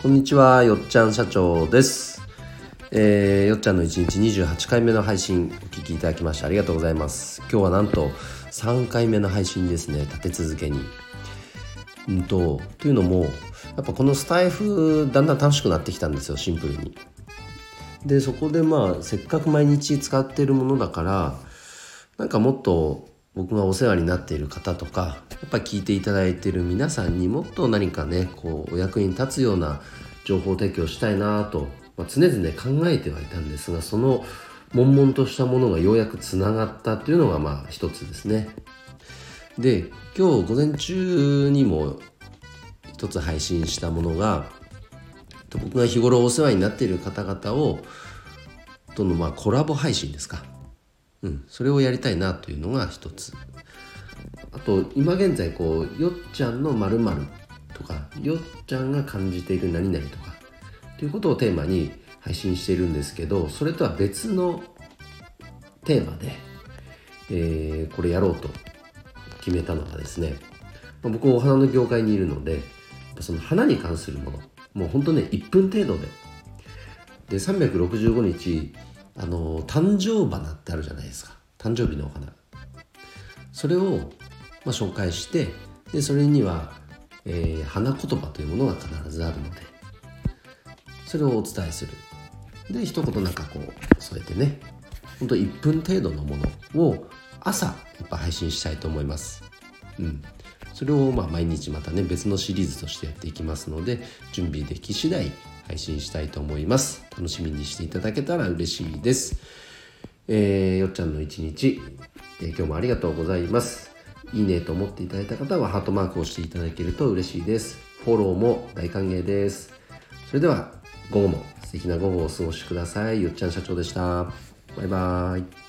こんにちは、よっちゃん社長です。えー、よっちゃんの1日28回目の配信お聞きいただきましてありがとうございます。今日はなんと3回目の配信ですね、立て続けに。うんと、というのも、やっぱこのスタイフだんだん楽しくなってきたんですよ、シンプルに。で、そこでまあ、せっかく毎日使っているものだから、なんかもっと僕がお世話になっている方とかやっぱ聞いていただいている皆さんにもっと何かねこうお役に立つような情報提供したいなと、まあ、常々考えてはいたんですがその悶々としたものがようやくつながったというのがまあ一つですね。で今日午前中にも一つ配信したものが僕が日頃お世話になっている方々をとのまあコラボ配信ですか。うん、それをやりたいなというのが一つ。あと今現在こうよっちゃんのまるとかよっちゃんが感じている何々とかということをテーマに配信しているんですけどそれとは別のテーマで、えーこれやろうと決めたのがですねまあ僕お花の業界にいるのでその花に関するものもうほんとね1分程度で。で365日あの誕生花ってあるじゃないですか。誕生日のお花。それを、まあ、紹介してでそれには、えー花言葉というものが必ずあるのでそれをお伝えする。で一言なんかこう添えてね。ほんと1分程度のものを朝やっぱ配信したいと思います。うん。それをまあ毎日またね別のシリーズとしてやっていきますので準備でき次第配信したいと思います。楽しみにしていただけたら嬉しいです。えーよっちゃんの一日、えー今日もありがとうございます。いいねと思っていただいた方はハートマークをしていただけると嬉しいです。フォローも大歓迎です。それでは午後も素敵な午後をお過ごしください。よっちゃん社長でした。バイバーイ。